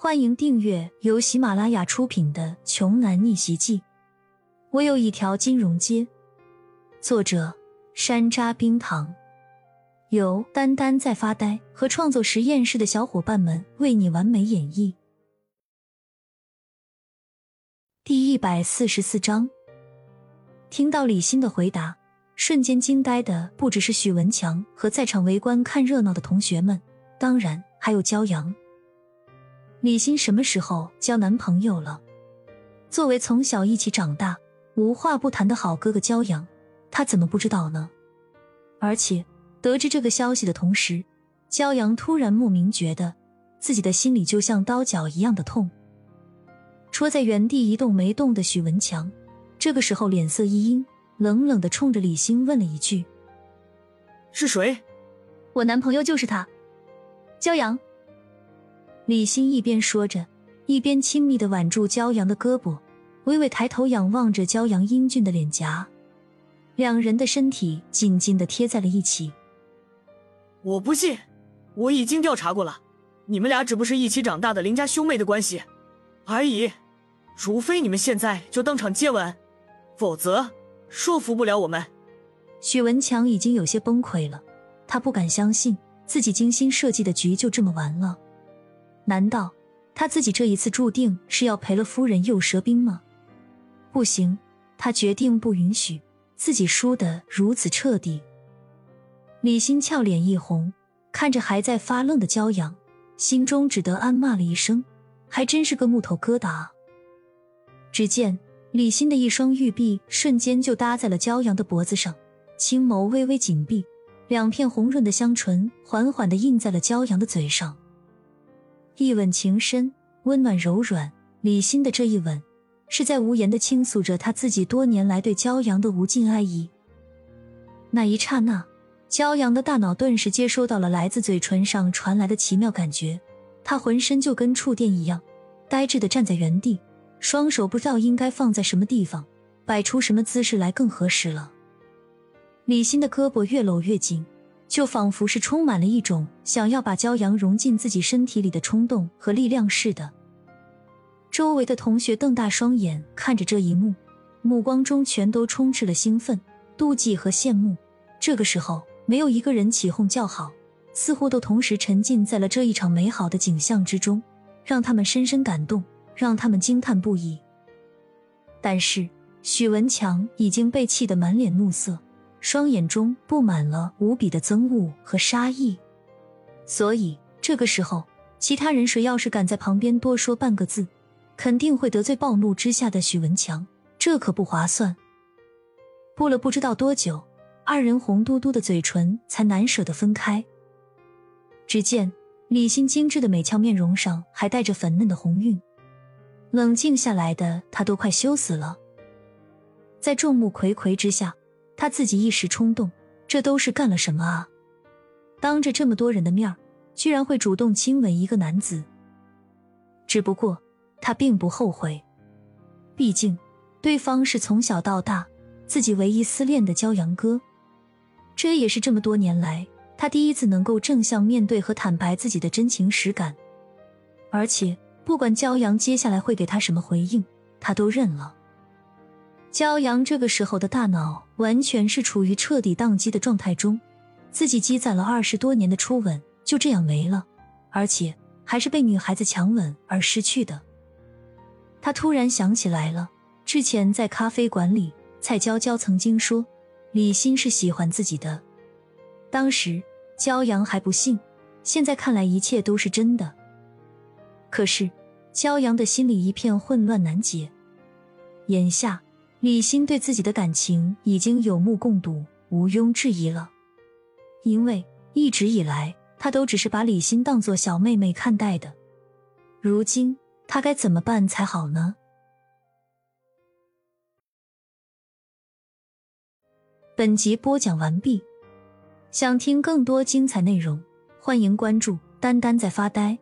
欢迎订阅由喜马拉雅出品的《穷男逆袭记》。我有一条金融街。作者：山楂冰糖，由丹丹在发呆和创作实验室的小伙伴们为你完美演绎。第一百四十四章。听到李欣的回答，瞬间惊呆的不只是许文强和在场围观看热闹的同学们，当然还有骄阳。李欣什么时候交男朋友了？作为从小一起长大、无话不谈的好哥哥骄阳，他怎么不知道呢？而且得知这个消息的同时，骄阳突然莫名觉得自己的心里就像刀绞一样的痛。戳在原地一动没动的许文强，这个时候脸色一阴，冷冷的冲着李欣问了一句：“是谁？”“我男朋友就是他，骄阳。”李欣一边说着，一边亲密的挽住骄阳的胳膊，微微抬头仰望着骄阳英俊的脸颊，两人的身体紧紧的贴在了一起。我不信，我已经调查过了，你们俩只不是一起长大的邻家兄妹的关系而已，除非你们现在就当场接吻，否则说服不了我们。许文强已经有些崩溃了，他不敢相信自己精心设计的局就这么完了。难道他自己这一次注定是要赔了夫人又折兵吗？不行，他决定不允许自己输得如此彻底。李欣俏脸一红，看着还在发愣的骄阳，心中只得暗骂了一声：“还真是个木头疙瘩。”只见李欣的一双玉臂瞬间就搭在了骄阳的脖子上，青眸微微紧闭，两片红润的香唇缓缓的印在了骄阳的嘴上。一吻情深，温暖柔软。李欣的这一吻，是在无言的倾诉着他自己多年来对骄阳的无尽爱意。那一刹那，骄阳的大脑顿时接收到了来自嘴唇上传来的奇妙感觉，他浑身就跟触电一样，呆滞的站在原地，双手不知道应该放在什么地方，摆出什么姿势来更合适了。李欣的胳膊越搂越紧。就仿佛是充满了一种想要把骄阳融进自己身体里的冲动和力量似的。周围的同学瞪大双眼看着这一幕，目光中全都充斥了兴奋、妒忌和羡慕。这个时候，没有一个人起哄叫好，似乎都同时沉浸在了这一场美好的景象之中，让他们深深感动，让他们惊叹不已。但是许文强已经被气得满脸怒色。双眼中布满了无比的憎恶和杀意，所以这个时候，其他人谁要是敢在旁边多说半个字，肯定会得罪暴怒之下的许文强，这可不划算。布了不知道多久，二人红嘟嘟的嘴唇才难舍得分开。只见李欣精致的美俏面容上还带着粉嫩的红晕，冷静下来的她都快羞死了，在众目睽睽之下。他自己一时冲动，这都是干了什么啊？当着这么多人的面居然会主动亲吻一个男子。只不过他并不后悔，毕竟对方是从小到大自己唯一思念的骄阳哥，这也是这么多年来他第一次能够正向面对和坦白自己的真情实感。而且不管骄阳接下来会给他什么回应，他都认了。骄阳这个时候的大脑完全是处于彻底宕机的状态中，自己积攒了二十多年的初吻就这样没了，而且还是被女孩子强吻而失去的。他突然想起来了，之前在咖啡馆里，蔡娇娇曾经说李欣是喜欢自己的，当时骄阳还不信，现在看来一切都是真的。可是骄阳的心里一片混乱难解，眼下。李欣对自己的感情已经有目共睹，毋庸置疑了。因为一直以来，他都只是把李欣当做小妹妹看待的。如今，他该怎么办才好呢？本集播讲完毕。想听更多精彩内容，欢迎关注“丹丹在发呆”。